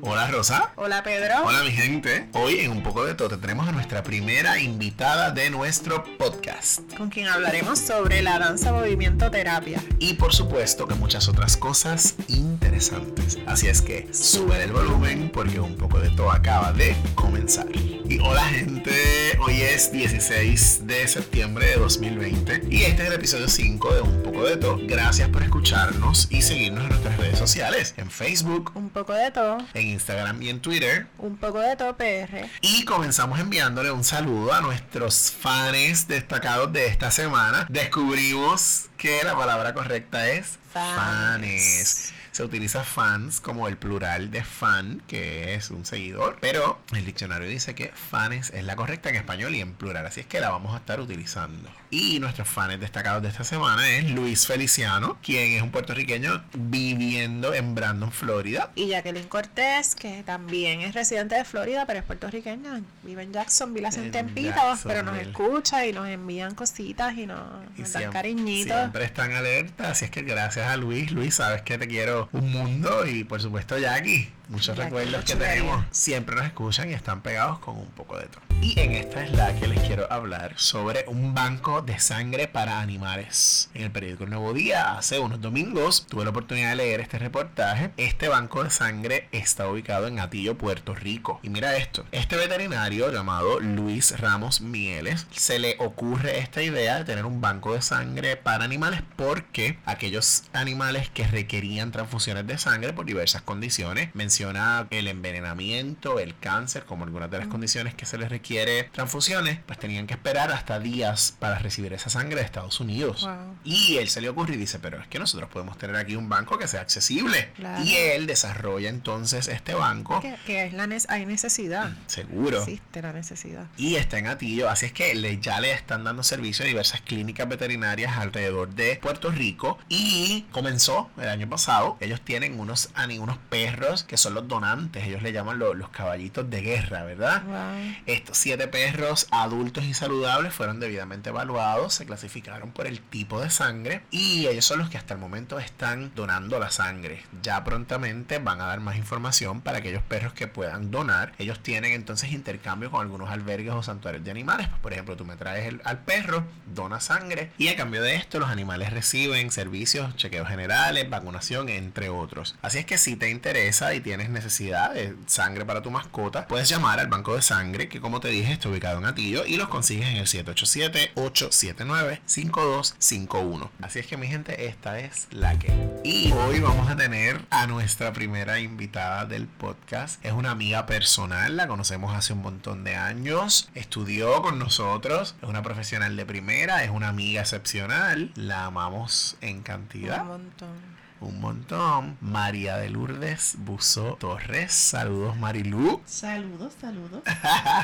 Hola Rosa. Hola Pedro. Hola mi gente. Hoy en un poco de todo tenemos a nuestra primera invitada de nuestro podcast. Con quien hablaremos sobre la danza movimiento terapia. Y por supuesto que muchas otras cosas interesantes. Así es que sube el volumen porque un poco de todo acaba de comenzar. Y hola gente, hoy es 16 de septiembre de 2020 y este es el episodio 5 de Un poco de todo. Gracias por escucharnos y seguirnos en nuestras redes sociales, en Facebook, Un poco de todo. en Instagram y en Twitter. Un poco de todo PR. Y comenzamos enviándole un saludo a nuestros fans destacados de esta semana. Descubrimos que la palabra correcta es Fans. fanes. Se utiliza fans como el plural de fan, que es un seguidor, pero el diccionario dice que fanes es la correcta en español y en plural, así es que la vamos a estar utilizando. Y nuestros fans destacados de esta semana es Luis Feliciano, quien es un puertorriqueño viviendo en Brandon, Florida. Y Jacqueline Cortés, que también es residente de Florida, pero es puertorriqueña. Vive en Jacksonville hace un En tiempito, pero nos escucha y nos envían cositas y nos, Y nos dan cariñitos. Siempre están alerta, así es que gracias a Luis. Luis, sabes que te quiero un mundo y por supuesto Jackie. Muchos recuerdos que tenemos. Siempre nos escuchan y están pegados con un poco de todo. Y en esta es la que les quiero hablar sobre un banco de sangre para animales. En el periódico El Nuevo Día, hace unos domingos, tuve la oportunidad de leer este reportaje. Este banco de sangre está ubicado en Atillo, Puerto Rico. Y mira esto, este veterinario llamado Luis Ramos Mieles, se le ocurre esta idea de tener un banco de sangre para animales porque aquellos animales que requerían transfusiones de sangre por diversas condiciones, menciona el envenenamiento, el cáncer, como algunas de las condiciones que se les requiere transfusiones, pues tenían que esperar hasta días para recibir esa sangre de Estados Unidos. Wow. Y él se le ocurre y dice, pero es que nosotros podemos tener aquí un banco que sea accesible. Claro. Y él desarrolla entonces este banco, Que, que es la nes- hay necesidad. seguro. Existe la necesidad. Y está en Atillo, así es que le, ya le están dando servicio a diversas clínicas veterinarias alrededor de Puerto Rico. Y comenzó el año pasado. Ellos tienen unos, unos perros que son los donantes. Ellos le llaman lo- los caballitos de guerra, ¿verdad? Wow. Estos siete perros adultos y saludables fueron debidamente evaluados, se clasificaron por el tipo de sangre y ellos son los que hasta el momento están donando la sangre. Ya prontamente van a dar más información para aquellos perros que puedan donar. Ellos tienen entonces intercambio con algunos albergues o santuarios de animales. Por ejemplo, tú me traes el- al perro, dona sangre y a cambio de esto los animales reciben servicios, chequeos generales, vacunación, entre otros. Así es que si te interesa y tienes necesidad de sangre para tu mascota, puedes llamar al banco de sangre que como te dije está ubicado en Atillo y los consigues en el 787-879-5251. Así es que mi gente, esta es la que. Y hoy vamos a tener a nuestra primera invitada del podcast. Es una amiga personal, la conocemos hace un montón de años, estudió con nosotros, es una profesional de primera, es una amiga excepcional, la amamos en cantidad Un montón. Un montón. María de Lourdes Buzo Torres. Saludos, Marilú. Saludos, saludos.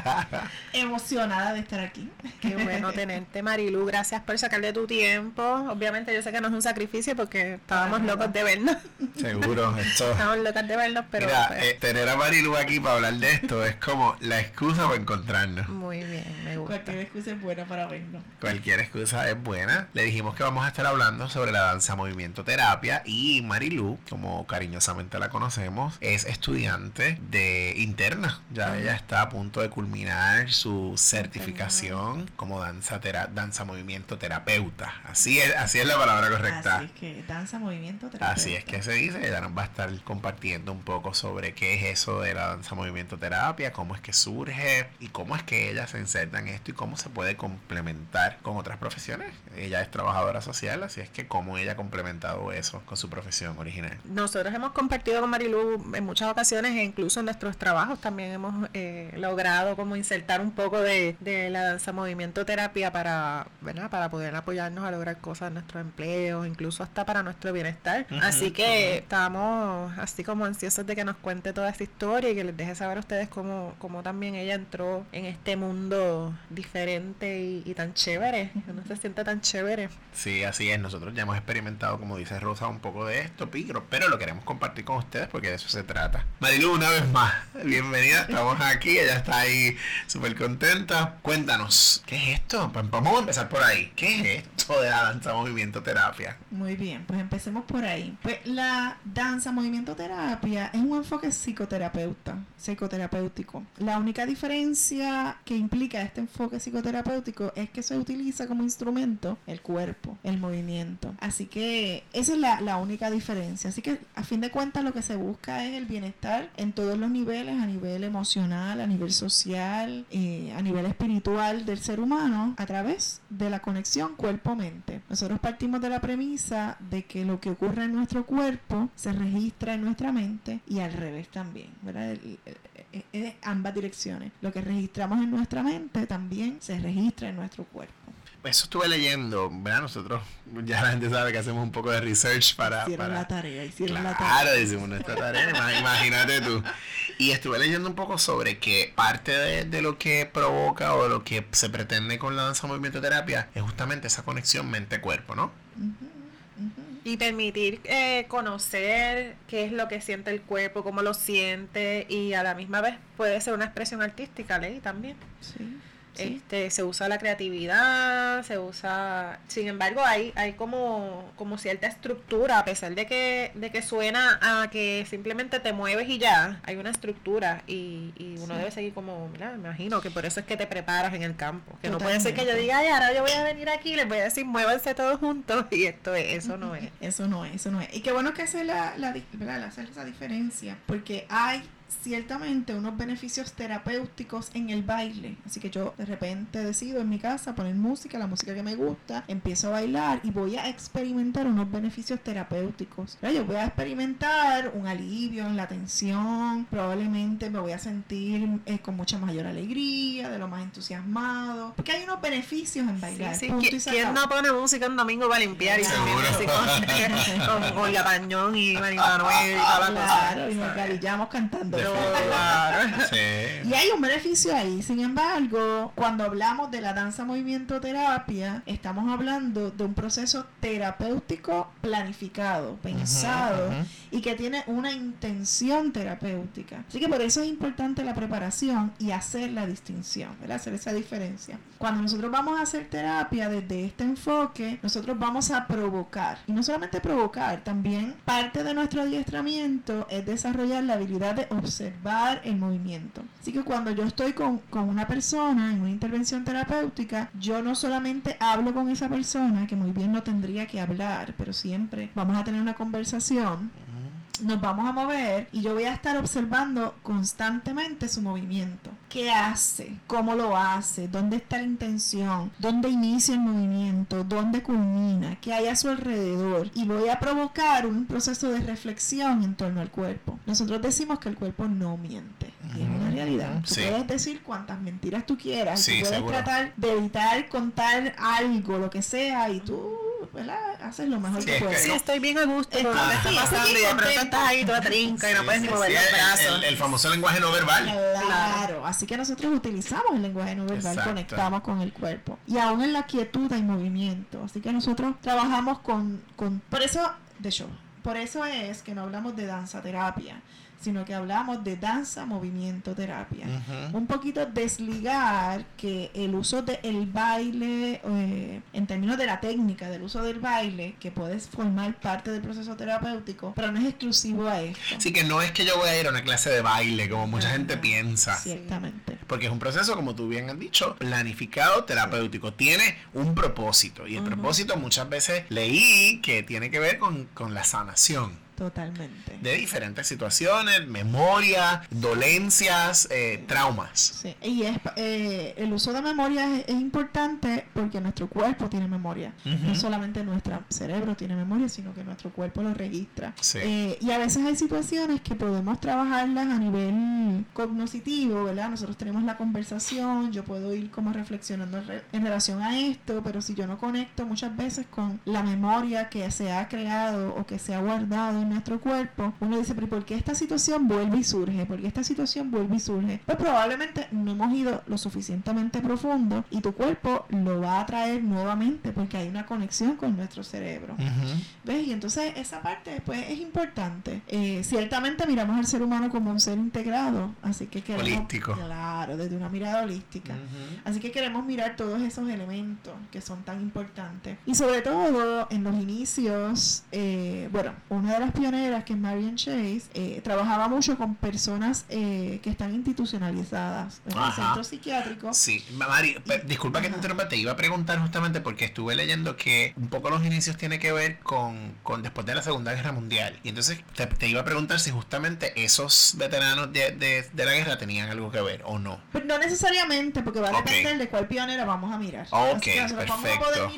Emocionada de estar aquí. Qué bueno tenerte, Marilu. Gracias por sacarle tu tiempo. Obviamente yo sé que no es un sacrificio porque estábamos locos de vernos. Seguro, esto. Estábamos locas de vernos, pero Mira, pues, eh, tener a Marilú aquí para hablar de esto es como la excusa para encontrarnos. muy bien, me gusta. Cualquier excusa es buena para vernos. Cualquier excusa es buena. Le dijimos que vamos a estar hablando sobre la danza movimiento terapia y Marilú, como cariñosamente la conocemos, es estudiante de interna. Ya ella está a punto de culminar su certificación como danza tera- danza movimiento terapeuta. Así es, así es la palabra correcta. Así es que danza, movimiento, Así es que se dice, ella nos va a estar compartiendo un poco sobre qué es eso de la danza movimiento terapia, cómo es que surge y cómo es que ella se inserta en esto y cómo se puede complementar con otras profesiones. Ella es trabajadora social, así es que cómo ella ha complementado eso con su profesión original. Nosotros hemos compartido con Marilu en muchas ocasiones e incluso en nuestros trabajos también hemos eh, logrado como insertar un poco de, de la danza movimiento terapia para, ¿verdad? para poder apoyarnos a lograr cosas en nuestros empleos, incluso hasta para nuestro bienestar. Así que estamos así como ansiosos de que nos cuente toda esta historia y que les deje saber a ustedes cómo, cómo también ella entró en este mundo diferente y, y tan chévere, que no se siente tan chévere. Sí, así es. Nosotros ya hemos experimentado, como dice Rosa, un poco esto, picro, pero lo queremos compartir con ustedes porque de eso se trata. Marilu, una vez más, bienvenida, estamos aquí, ella está ahí súper contenta. Cuéntanos, ¿qué es esto? Vamos a empezar por ahí. ¿Qué es esto de la danza movimiento terapia? Muy bien, pues empecemos por ahí. Pues la danza movimiento terapia es un enfoque psicoterapeuta, psicoterapéutico. La única diferencia que implica este enfoque psicoterapéutico es que se utiliza como instrumento el cuerpo, el movimiento. Así que esa es la, la única diferencia. Así que a fin de cuentas lo que se busca es el bienestar en todos los niveles, a nivel emocional, a nivel social, eh, a nivel espiritual del ser humano, a través de la conexión cuerpo-mente. Nosotros partimos de la premisa de que lo que ocurre en nuestro cuerpo se registra en nuestra mente y al revés también, ¿verdad? El- ambas direcciones. Lo que registramos en nuestra mente también se registra en nuestro cuerpo. Eso estuve leyendo, ¿verdad? Nosotros, ya la gente sabe que hacemos un poco de research para... Hicieron para... la tarea, hicieron la Claro, tarea. hicimos nuestra tarea, ima- imagínate tú. Y estuve leyendo un poco sobre que parte de, de lo que provoca o lo que se pretende con la danza movimiento terapia es justamente esa conexión mente-cuerpo, ¿no? Ujú, ujú. Y permitir eh, conocer qué es lo que siente el cuerpo, cómo lo siente y a la misma vez puede ser una expresión artística, Ley, también. Sí, sí. Este, se usa la creatividad, se usa, sin embargo hay, hay como, como cierta estructura, a pesar de que, de que suena a que simplemente te mueves y ya, hay una estructura y, y uno Sí. debe seguir como, mira, me imagino que por eso es que te preparas en el campo, que no puede ser que yo diga, ay, ahora yo voy a venir aquí y les voy a decir, muévanse todos juntos y esto es, eso no es. Eso no es, eso no es. Y qué bueno que hace la, la, hacer esa diferencia, porque hay ciertamente unos beneficios terapéuticos en el baile. Así que yo de repente decido en mi casa poner música, la música que me gusta, empiezo a bailar y voy a experimentar unos beneficios terapéuticos. Yo voy a experimentar un alivio en la tensión, probablemente me voy a sentir eh, con mucha mayor alegría, de lo más entusiasmado, porque hay unos beneficios en bailar. sí, punto y ¿Qui- se ¿Quién no pone música un domingo para limpiar y con, con, con Pañón y Manuel y toda la cosa? Claro, y nos garillamos Claro. Sí. Y hay un beneficio ahí. Sin embargo, cuando hablamos de la danza movimiento terapia, estamos hablando de un proceso terapéutico planificado, pensado ujú. y que tiene una intención terapéutica. Así que por eso es importante la preparación y hacer la distinción, ¿verdad? hacer esa diferencia. Cuando nosotros vamos a hacer terapia desde este enfoque, nosotros vamos a provocar. Y no solamente provocar, también parte de nuestro adiestramiento es desarrollar la habilidad de observar el movimiento. Así que cuando yo estoy con, con una persona en una intervención terapéutica, yo no solamente hablo con esa persona, que muy bien no tendría que hablar, pero siempre vamos a tener una conversación nos vamos a mover y yo voy a estar observando constantemente su movimiento. ¿Qué hace? ¿Cómo lo hace? ¿Dónde está la intención? ¿Dónde inicia el movimiento? ¿Dónde culmina? ¿Qué hay a su alrededor? Y voy a provocar un proceso de reflexión en torno al cuerpo. Nosotros decimos que el cuerpo no miente. Y es una realidad. Tú Sí. puedes decir cuantas mentiras tú quieras. Sí, tú puedes seguro. tratar de evitar contar algo, lo que sea, y tú, ¿verdad? Haces lo mejor Sí, que es que puedes. Sí, estoy bien a gusto está pasando y de pronto estás ahí toda trinca y no Sí, puedes ni mover sí, los el- brazos. El, el famoso lenguaje no verbal. Claro, así que nosotros utilizamos el lenguaje no verbal, Exacto. conectamos con el cuerpo. Y aún en la quietud hay movimiento. Así que nosotros trabajamos con, con... Por eso, de hecho, por eso es que no hablamos de danza terapia, sino que hablamos de danza movimiento terapia. Un poquito desligar que el uso del baile, eh, en términos de la técnica del uso del baile, que puede formar parte del proceso terapéutico, pero no es exclusivo a esto. Así que no es que yo voy a ir a una clase de baile como mucha gente piensa. Ciertamente. Porque es un proceso, como tú bien has dicho, planificado, terapéutico. Tiene un propósito. Y el propósito muchas veces leí que tiene que ver con, con la sanación Totalmente. de diferentes situaciones, memoria, dolencias, eh, traumas. Sí, y es, eh, el uso de memoria es, es importante porque nuestro cuerpo tiene memoria. No solamente nuestro cerebro tiene memoria, sino que nuestro cuerpo lo registra. Sí. Eh, y a veces hay situaciones que podemos trabajarlas a nivel cognoscitivo, ¿verdad? Nosotros tenemos la conversación, yo puedo ir como reflexionando en, re- en relación a esto, pero si yo no conecto muchas veces con la memoria que se ha creado o que se ha guardado en nuestro cuerpo, uno dice, pero ¿por qué esta situación vuelve y surge? ¿Por qué esta situación vuelve y surge? Pues probablemente no hemos ido lo suficientemente profundo y tu cuerpo lo va a traer nuevamente porque hay una conexión con nuestro cerebro. ¿Ves? Y entonces esa parte pues es importante. Eh, ciertamente miramos al ser humano como un ser integrado, así que queremos... Holístico. Claro, desde una mirada holística. Así que queremos mirar todos esos elementos que son tan importantes. Y sobre todo en los inicios, eh, bueno, una de las pioneras que es Marion Chase, eh, trabajaba mucho con personas eh, que están institucionalizadas en el centro psiquiátrico. Sí, Mari, disculpa que te interrumpa, te iba a preguntar justamente porque estuve leyendo que un poco los inicios tiene que ver con, con después de la Segunda Guerra Mundial. Y entonces te, iba a preguntar si justamente esos veteranos de, de, la guerra tenían algo que ver o no. Pues no necesariamente, porque va a depender de cuál pionera vamos a mirar. Ok, perfecto.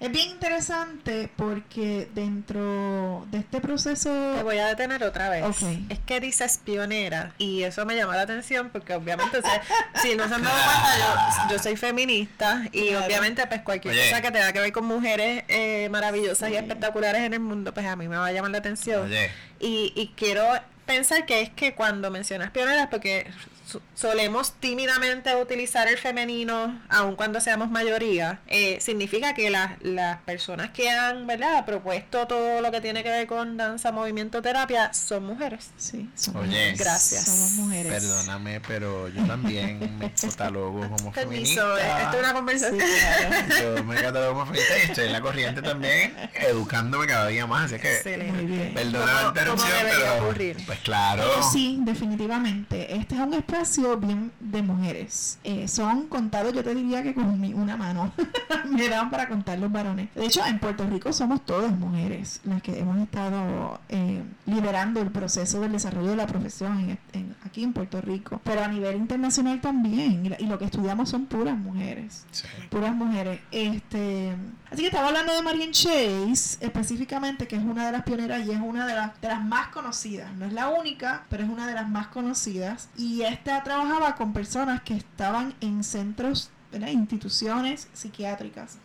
Es bien interesante porque dentro de este proceso... Te voy a detener otra vez. Es que dices pionera y eso me llama la atención porque obviamente, si no se han dado cuenta, yo, soy feminista y obviamente pues cualquier cosa que tenga que ver con mujeres eh, maravillosas y espectaculares en el mundo, pues a mí me va a llamar la atención. Y, y quiero pensar que es que cuando mencionas pioneras, porque solemos tímidamente utilizar el femenino, aun cuando seamos mayoría, eh, significa que las, las personas que han ¿verdad? propuesto todo lo que tiene que ver con danza, movimiento, terapia, son mujeres. Sí, Oye, Gracias. Somos mujeres. Perdóname, pero yo también me catalogo como Permiso, feminista. Esto es una conversación. Yo me catalogo como feminista y estoy en la corriente también, educándome cada día más. Así que, Muy bien. perdona la interrupción, pero. Pues claro. sí, definitivamente. Este es un espacio bien de mujeres. Eh, son contados, yo te diría que con una mano me dan para contar los varones. De hecho, en Puerto Rico somos todas mujeres las que hemos estado eh, liderando el proceso del desarrollo de la profesión aquí en Puerto Rico. Pero a nivel internacional también. Y, lo que estudiamos son puras mujeres. Puras mujeres. Este, así que estaba hablando de Marian Chase, específicamente, que es una de las pioneras y es una de las, de las más conocidas. No es la única, pero es una de las más conocidas. Y esta trabajaba con personas que estaban en centros instituciones psiquiátricas.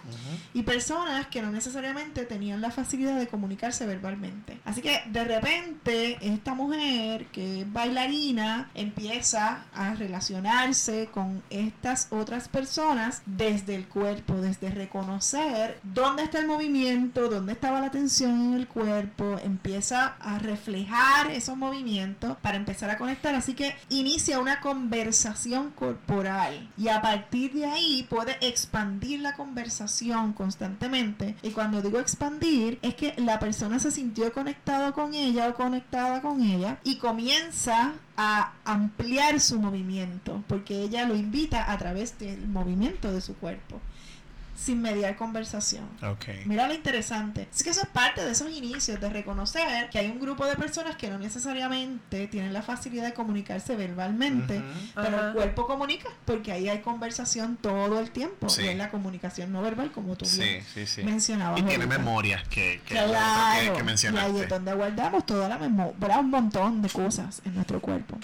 Y personas que no necesariamente tenían la facilidad de comunicarse verbalmente. Así que de repente esta mujer que es bailarina empieza a relacionarse con estas otras personas desde el cuerpo, desde reconocer dónde está el movimiento, dónde estaba la tensión en el cuerpo, empieza a reflejar esos movimientos para empezar a conectar. Así que inicia una conversación corporal. Y a partir de ahí puede expandir la conversación constantemente. Y cuando digo expandir, es que la persona se sintió conectado con ella o conectada con ella y comienza a ampliar su movimiento, porque ella lo invita a través del movimiento de su cuerpo sin mediar conversación. Okay. Mira lo interesante. Es que eso es parte de esos inicios, de reconocer que hay un grupo de personas que no necesariamente tienen la facilidad de comunicarse verbalmente, pero el cuerpo comunica, porque ahí hay conversación todo el tiempo. Y es la comunicación no verbal, como tú sí, mencionabas. Y tiene memorias que, que, que, mencionaste. Y ahí es donde guardamos toda la memoria, un montón de cosas en nuestro cuerpo.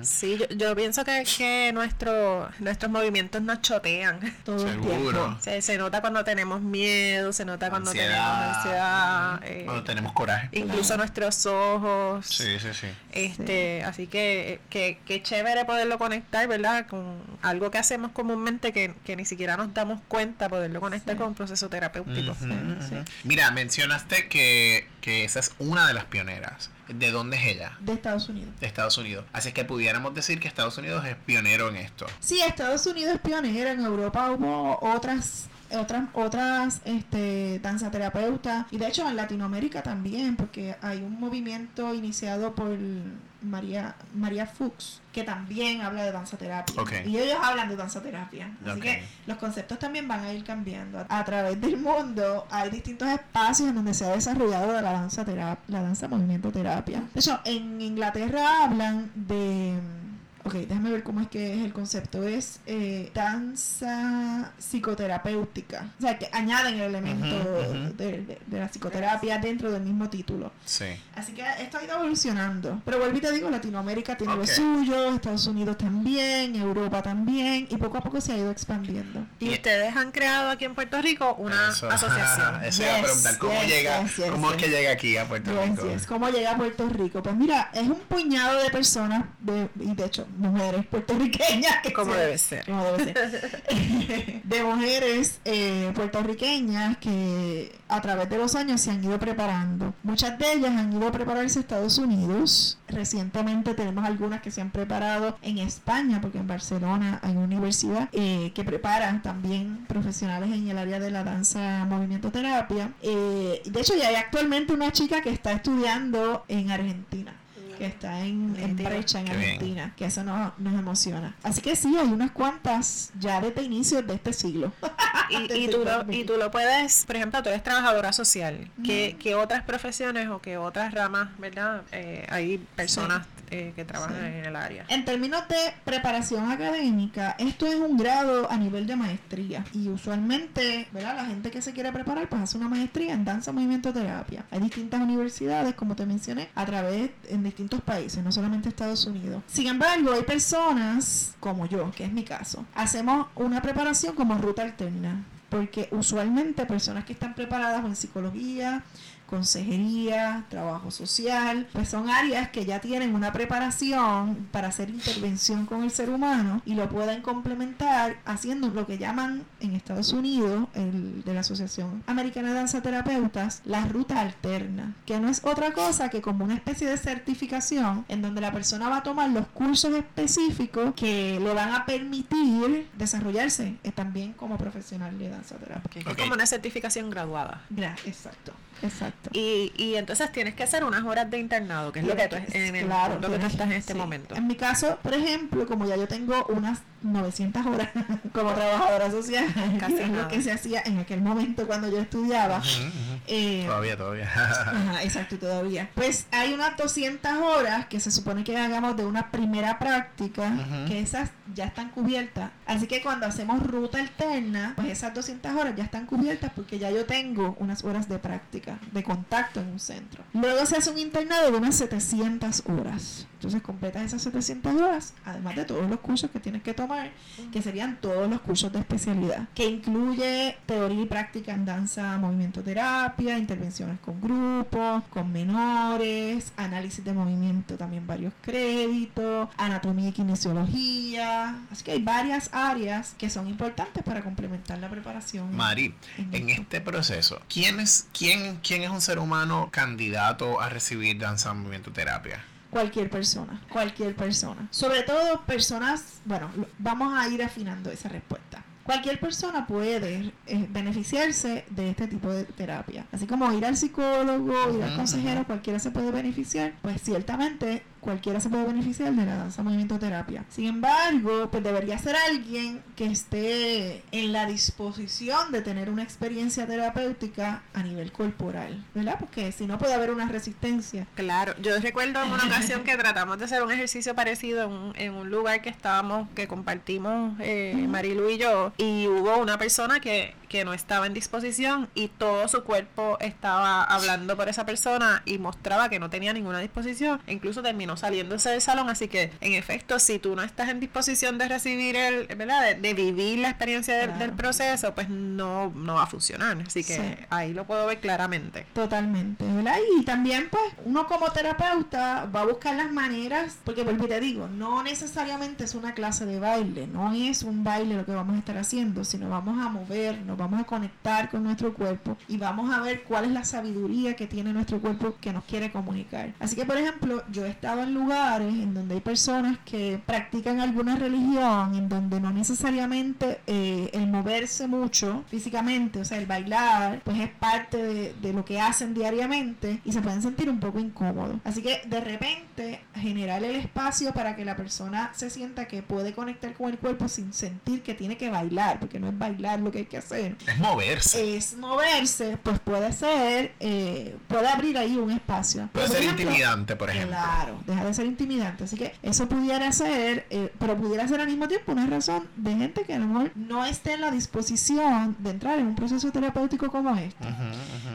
Sí, yo, yo, pienso que, que nuestro, nuestros movimientos nos chotean todo el tiempo se nota cuando tenemos miedo, se nota cuando tenemos ansiedad. Eh, cuando tenemos coraje. Incluso nuestros ojos. Sí, sí, sí. Este, Así que, que, que chévere poderlo conectar, ¿verdad? Con algo que hacemos comúnmente que, ni siquiera nos damos cuenta, poderlo conectar con un proceso terapéutico. Mira, mencionaste que, que esa es una de las pioneras. ¿De dónde es ella? De Estados Unidos. De Estados Unidos. Así que pudiéramos decir que Estados Unidos es pionero en esto. Sí, Estados Unidos es pionero. En Europa hubo otras otras otras este danzaterapeutas. Y de hecho en Latinoamérica también porque hay un movimiento iniciado por María María Fuchs que también habla de danza terapia y ellos hablan de danza terapia así que los conceptos también van a ir cambiando. A, través del mundo hay distintos espacios en donde se ha desarrollado la danza terapia la danza movimiento terapia. De hecho en Inglaterra hablan de ok, déjame ver cómo es que es el concepto, es eh, danza psicoterapéutica, o sea, que añaden el elemento Ujú, ujú. de, de- de la psicoterapia dentro del mismo título. Sí. Así que esto ha ido evolucionando. Pero vuelvo y te digo, Latinoamérica tiene Ok. lo suyo, Estados Unidos también, Europa también, y poco a poco se ha ido expandiendo. Y ustedes han creado aquí en Puerto Rico una Eso. asociación. Eso iba a Yes, preguntar, ¿cómo, yes, llega, yes, yes, ¿cómo es yes. que llega aquí a Puerto Yes, Rico? yes. ¿Cómo llega a Puerto Rico? Pues mira, es un puñado de personas, de, y de hecho, mujeres puertorriqueñas. que Como se- debe ser. como debe ser. de mujeres eh, puertorriqueñas que a través de los años se han ido preparando. Muchas de ellas han ido a prepararse a Estados Unidos. Recientemente tenemos algunas que se han preparado en España, porque en Barcelona hay una universidad eh, que prepara también profesionales en el área de la danza movimiento terapia. Eh, de hecho, ya hay actualmente una chica que está estudiando en Argentina que está en, brecha en Qué bien. Argentina, que eso nos, nos emociona. Así que sí, hay unas cuantas ya desde inicios de este siglo. Y, y tú lo, y tú lo puedes, por ejemplo, tú eres trabajadora social. ¿Qué, qué otras profesiones o qué otras ramas, verdad? Eh, hay personas eh, que trabajan Sí. en el área. En términos de preparación académica, esto es un grado a nivel de maestría. Y usualmente, ¿verdad? La gente que se quiere preparar, pues hace una maestría en danza, movimiento, terapia. Hay distintas universidades, como te mencioné, a través en distintos países, no solamente Estados Unidos. Sin embargo, hay personas como yo, que es mi caso, hacemos una preparación como ruta alterna. Porque usualmente personas que están preparadas o en psicología, consejería, trabajo social, pues son áreas que ya tienen una preparación para hacer intervención con el ser humano y lo pueden complementar haciendo lo que llaman en Estados Unidos, el de la Asociación Americana de Danza Terapeutas, la ruta alterna, que no es otra cosa que como una especie de certificación en donde la persona va a tomar los cursos específicos que le van a permitir desarrollarse también como profesional de danza terapia. Que es como una certificación graduada. Gra- Exacto, exacto. Y, y entonces tienes que hacer unas horas de internado, que es lo que tú, en el Claro, punto que tú estás en este sí. momento. En mi caso, por ejemplo, como ya yo tengo unas 900 horas como trabajadora social, Casi que es nada. lo que se hacía en aquel momento cuando yo estudiaba. Ujú, ujú. eh, Todavía, todavía. Ajá, exacto, todavía. Pues hay unas 200 horas que se supone que hagamos de una primera práctica, Ujú. que esas ya están cubiertas. Así que cuando hacemos ruta alterna, pues esas 200 horas ya están cubiertas porque ya yo tengo unas horas de práctica, de contacto en un centro. Luego se hace un internado de unas 700 horas. Entonces completas esas 700 horas, además de todos los cursos que tienes que tomar, que serían todos los cursos de especialidad, que incluye teoría y práctica en danza, movimiento terapia, intervenciones con grupos, con menores, análisis de movimiento, también varios créditos, anatomía y kinesiología. Así que hay varias áreas que son importantes para complementar la preparación. Mari, en este proceso, ¿quién es, quién, ¿quién es un ser humano candidato a recibir danza movimiento terapia? Cualquier persona, cualquier persona. Sobre todo personas, bueno, vamos a ir afinando esa respuesta. Cualquier persona puede eh, beneficiarse de este tipo de terapia. Así como ir al psicólogo, ir al consejero, cualquiera se puede beneficiar. Pues ciertamente cualquiera se puede beneficiar de la danza movimiento terapia. Sin embargo, pues debería ser alguien que esté en la disposición de tener una experiencia terapéutica a nivel corporal, ¿verdad? Porque si no puede haber una resistencia. Claro, yo recuerdo en una ocasión que tratamos de hacer un ejercicio parecido en un, en un lugar que estábamos, que compartimos eh, Marilu y yo, y hubo una persona que, que no estaba en disposición y todo su cuerpo estaba hablando por esa persona y mostraba que no tenía ninguna disposición, e incluso terminó saliéndose del salón, así que en efecto, si tú no estás en disposición de recibir el, ¿verdad? De, de vivir la experiencia del, Claro. del proceso, pues no, no va a funcionar, así que Sí. ahí lo puedo ver claramente. Totalmente, ¿verdad? Y también, pues, uno como terapeuta va a buscar las maneras, porque vuelvo y te digo, no necesariamente es una clase de baile, no es un baile lo que vamos a estar haciendo, sino vamos a movernos, vamos a conectar con nuestro cuerpo y vamos a ver cuál es la sabiduría que tiene nuestro cuerpo que nos quiere comunicar. Así que, por ejemplo, yo he estado en lugares en donde hay personas que practican alguna religión, en donde no necesariamente eh, el moverse mucho físicamente, o sea, el bailar, pues es parte de, de lo que hacen diariamente y se pueden sentir un poco incómodos. Así que de repente generar el espacio para que la persona se sienta que puede conectar con el cuerpo sin sentir que tiene que bailar, porque no es bailar lo que hay que hacer. Es moverse. Es moverse, pues puede ser, eh, puede abrir ahí un espacio. Puede Por ser ejemplo, intimidante, por ejemplo. Claro, deja de ser intimidante. Así que eso pudiera ser, eh, pero pudiera ser al mismo tiempo una razón de gente que a lo mejor no esté en la disposición de entrar en un proceso terapéutico como este.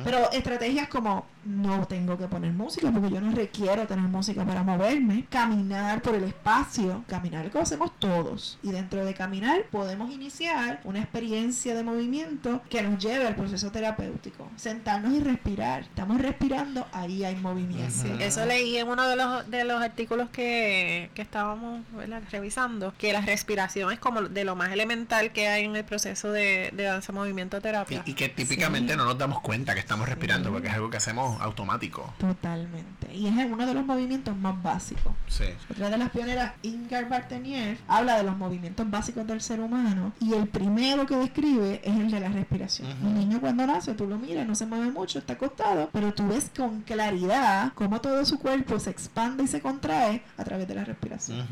Pero estrategias como no tengo que poner música porque yo no requiero tener música para moverme, caminar por el espacio, caminar lo hacemos todos y dentro de caminar podemos iniciar una experiencia de movimiento que nos lleve al proceso terapéutico, sentarnos y respirar, estamos respirando, ahí hay movimiento. Sí, eso leí en uno de los, de los artículos que, que estábamos ¿verdad? revisando, que la respiración es como de lo más elemental que hay en el proceso de, de danza movimiento Y, terapia. y que típicamente Sí. no nos damos cuenta que estamos respirando Sí. porque es algo que hacemos automático. Totalmente. Y es uno de los movimientos más básicos. Sí. Otra de las pioneras, Ingar Bartenier, habla de los movimientos básicos del ser humano y el primero que describe es el de la respiración. Un niño cuando nace, tú lo miras, no se mueve mucho, está acostado, pero tú ves con claridad cómo todo su cuerpo se expande y se contrae a través de la respiración.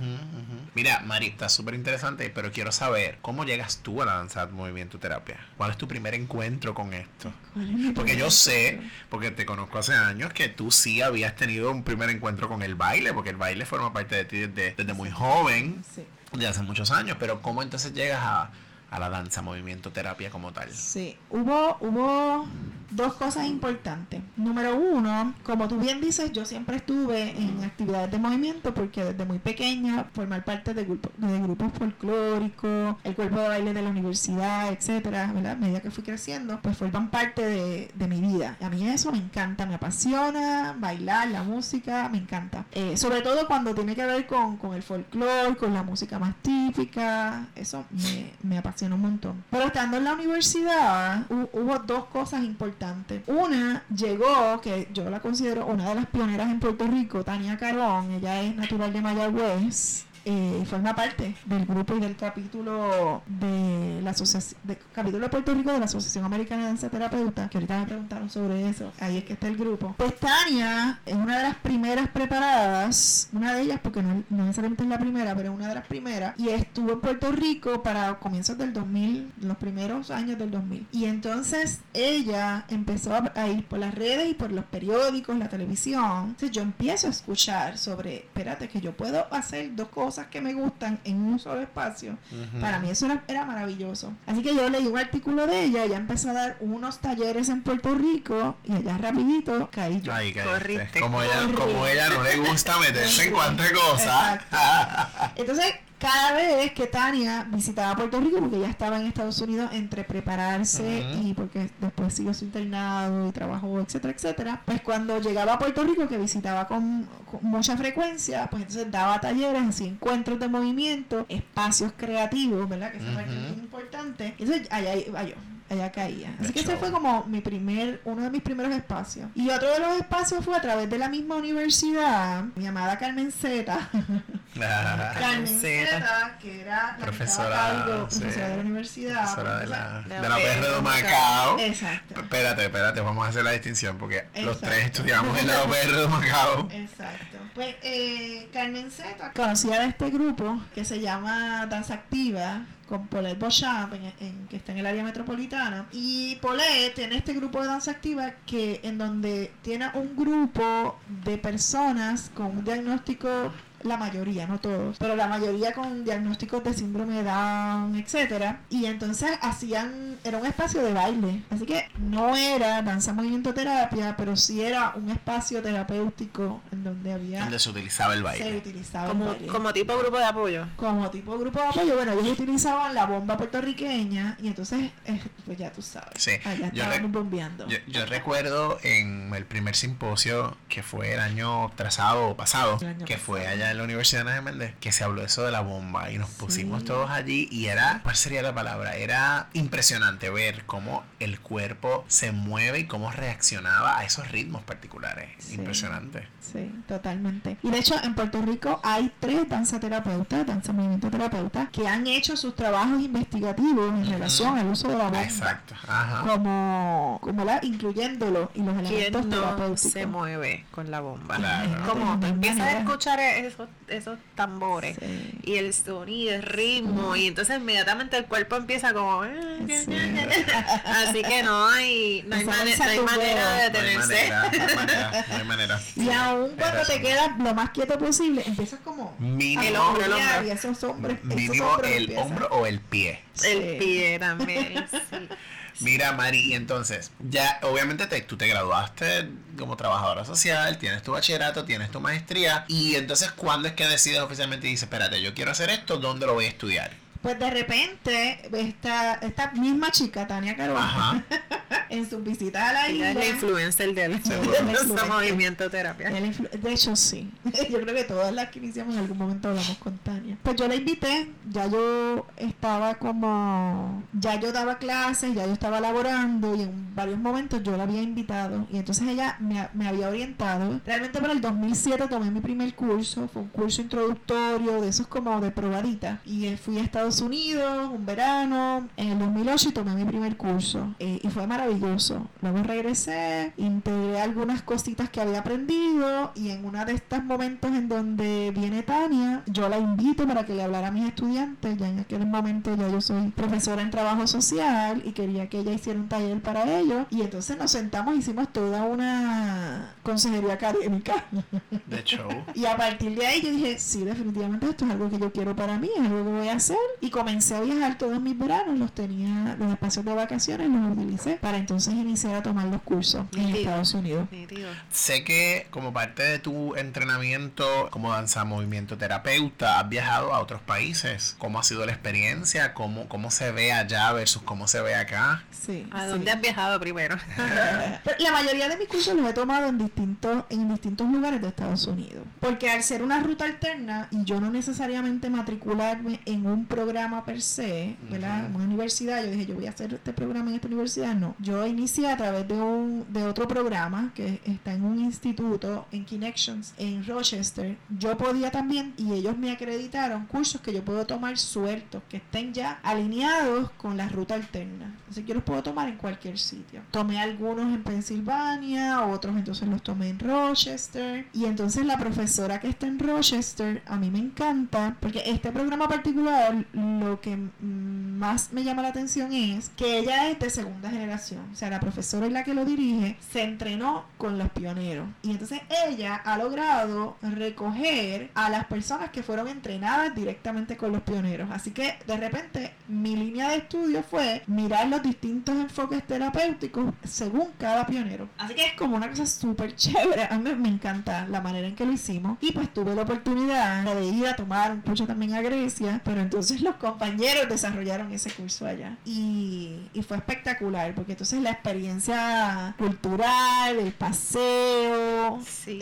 Mira, Mari, está súper interesante, pero quiero saber cómo llegas tú a la danza movimiento terapia. ¿Cuál es tu primer encuentro con esto? ¿Cuál es mi Porque yo sé, porque te conozco hace años, que tú sí habías tenido un primer encuentro con el baile, porque el baile forma parte de ti desde, desde muy joven, Sí. de hace muchos años, pero ¿cómo entonces llegas a, a la danza movimiento terapia como tal? Sí, hubo, hubo dos cosas importantes. Número uno, como tú bien dices, yo siempre estuve en actividades de movimiento porque desde muy pequeña formar parte de, grupo, de grupos folclóricos, el cuerpo de baile de la universidad, etcétera, ¿verdad? A medida que fui creciendo, pues forman parte de, de mi vida. A mí eso me encanta, me apasiona, bailar, la música, me encanta. Eh, sobre todo cuando tiene que ver con, con el folclore, con la música más típica, eso me, me apasiona un montón. Pero estando en la universidad, hu- hubo dos cosas importantes. Una llegó, que yo la considero una de las pioneras en Puerto Rico, Tania Carón, ella es natural de Mayagüez. Eh, forma parte del grupo y del capítulo de la asociación de capítulo de Puerto Rico de la Asociación Americana de Danza Terapeuta que ahorita me preguntaron sobre eso. Ahí es que está el grupo. Pues Tania es una de las primeras preparadas una de ellas porque no, no necesariamente es la primera pero es una de las primeras y estuvo en Puerto Rico para comienzos del 2000 los primeros años del 2000 y entonces ella empezó a, a ir por las redes y por los periódicos la televisión. Entonces yo empiezo a escuchar sobre espérate que yo puedo hacer dos cosas que me gustan en un solo espacio para mí eso era, era maravilloso. Así que yo leí un artículo de ella, ella empezó a dar unos talleres en Puerto Rico y allá rapidito caí yo. Corriste. Como ella, como ella no le gusta meterse en cuantas cosas. Entonces, cada vez que Tania visitaba Puerto Rico, porque ella estaba en Estados Unidos entre prepararse y porque después siguió su internado y trabajó, etcétera, etcétera, pues cuando llegaba a Puerto Rico, que visitaba con, con mucha frecuencia, pues entonces daba talleres, así encuentros de movimiento, espacios creativos, ¿verdad? Que es Ujú. muy importante. Entonces allá yo. Allá caía. Así De que ese fue como mi primer, uno de mis primeros espacios. Y otro de los espacios fue a través de la misma universidad, mi amada Carmen Zeta. Ah, Carmen Zeta. Zeta, que era la Profesora, cargo, sí. de la universidad. profesora de la, De de la PR de Macao. Exacto. Espérate, espérate, vamos a hacer la distinción porque los tres estudiamos en la UPR de Macao. Exacto. Pues eh, Carmen Zeta conocía de este grupo que se llama Danza Activa con Paulette Beauchamp, en, en- que está en el área metropolitana. Y Paulette tiene este grupo de danza activa que en donde tiene un grupo de personas con un diagnóstico la mayoría, no todos, pero la mayoría con diagnósticos de síndrome de Down, etcétera. Y entonces hacían, era un espacio de baile. Así que no era danza movimiento terapia, pero sí era un espacio terapéutico en donde había Donde se utilizaba el se baile. utilizaba el Como, baile. como tipo grupo de apoyo. Como tipo grupo de apoyo, bueno, ellos utilizaban la bomba puertorriqueña y entonces, eh, pues ya tú sabes, Sí, allá yo estaban bombeando. Yo, yo recuerdo en el primer simposio que fue el año trazado o pasado, El año que fue pasado. allá en la Universidad de Méndez que se habló eso de la bomba y nos pusimos todos allí y era, ¿cuál sería la palabra? Era impresionante ver cómo el cuerpo se mueve y cómo reaccionaba a esos ritmos particulares. Impresionante. Sí, totalmente. Y de hecho en Puerto Rico hay tres danzaterapeutas, danza movimiento terapeutas, que han hecho sus trabajos investigativos en relación al uso de la bomba. Exacto. Ajá. Como, como la, incluyéndolo y los ¿Quién elementos no terapéuticos. se mueve con la bomba? Claro. Es como De empiezas a escuchar esos, esos tambores Sí. y el sonido, el ritmo, y entonces inmediatamente el cuerpo empieza como... Sí. Así que no hay, no hay, mane- no hay manera de No hay detenerse. manera, no hay manera, no hay manera. Y aún cuando te quedas lo más quieto posible, empiezas como Mínimo, El hombro, el hombro. y esos hombres, esos mínimo hombros el empiezan. hombro o el pie. El Sí. pie también, sí. Mira, Mari, y entonces, ya obviamente te, tú te graduaste como trabajadora social, tienes tu bachillerato, tienes tu maestría, y entonces, ¿cuándo es que decides oficialmente y dices, espérate, yo quiero hacer esto, ¿dónde lo voy a estudiar? Pues de repente, esta, esta misma chica, Tania Carón, Ajá. en sus visitas a la es la isla, influencer del influencer. movimiento terapia. De hecho, sí. Yo creo que todas las que iniciamos en algún momento hablamos con Tania. Pues yo la invité, ya yo estaba como, ya yo daba clases, ya yo estaba laborando y en varios momentos yo la había invitado y entonces ella me, me había orientado. Realmente para el 2007 tomé mi primer curso, fue un curso introductorio de esos como de probadita y fui a Estados Unidos un verano en el 2008 y tomé mi primer curso eh, y fue maravilloso. Luego regresé, integré algunas cositas que había aprendido y en uno de estos momentos en donde viene Tania, yo la invito para que le hablara a mis estudiantes. Ya en aquel momento ya yo soy profesora en trabajo social y quería que ella hiciera un taller para ellos. Y entonces nos sentamos, hicimos toda una consejería académica. De show. Y a partir de ahí yo dije, sí, definitivamente esto es algo que yo quiero para mí, es algo que voy a hacer. Y comencé a viajar todos mis veranos, los tenía, los espacios de vacaciones los utilicé para entonces iniciar a tomar los cursos en Nítido. Estados Unidos. Sé que como parte de tu entrenamiento como danza movimiento terapeuta, has viajado a otros países. ¿Cómo ha sido la experiencia? ¿Cómo, cómo se ve allá versus cómo se ve acá? Sí. ¿A sí. dónde has viajado primero? La mayoría de mis cursos los he tomado en distintos, en distintos lugares de Estados Unidos. Porque al ser una ruta alterna y yo no necesariamente matricularme en un programa per se, ¿verdad? En una universidad, yo dije, yo voy a hacer este programa en esta universidad. No. Yo inicié a través de un de otro programa que está en un instituto en Connections en Rochester. Yo podía también, y ellos me acreditaron cursos que yo puedo tomar sueltos, que estén ya alineados con la ruta alterna. Así que yo los puedo tomar en cualquier sitio. Tomé algunos en Pensilvania, otros entonces los tomé en Rochester. Y entonces la profesora que está en Rochester, a mí me encanta, porque este programa particular, lo que más me llama la atención es que ella es de segunda generación. O sea, la profesora y la que lo dirige se entrenó con los pioneros. Y entonces ella ha logrado recoger a las personas que fueron entrenadas directamente con los pioneros. Así que de repente mi línea de estudio fue mirar los distintos enfoques terapéuticos según cada pionero. Así que es como una cosa súper chévere. A mí me encanta la manera en que lo hicimos. Y pues tuve la oportunidad de ir a tomar un curso también a Grecia. Pero entonces los compañeros desarrollaron ese curso allá. Y, y fue espectacular porque entonces la experiencia cultural, el paseo, Sí,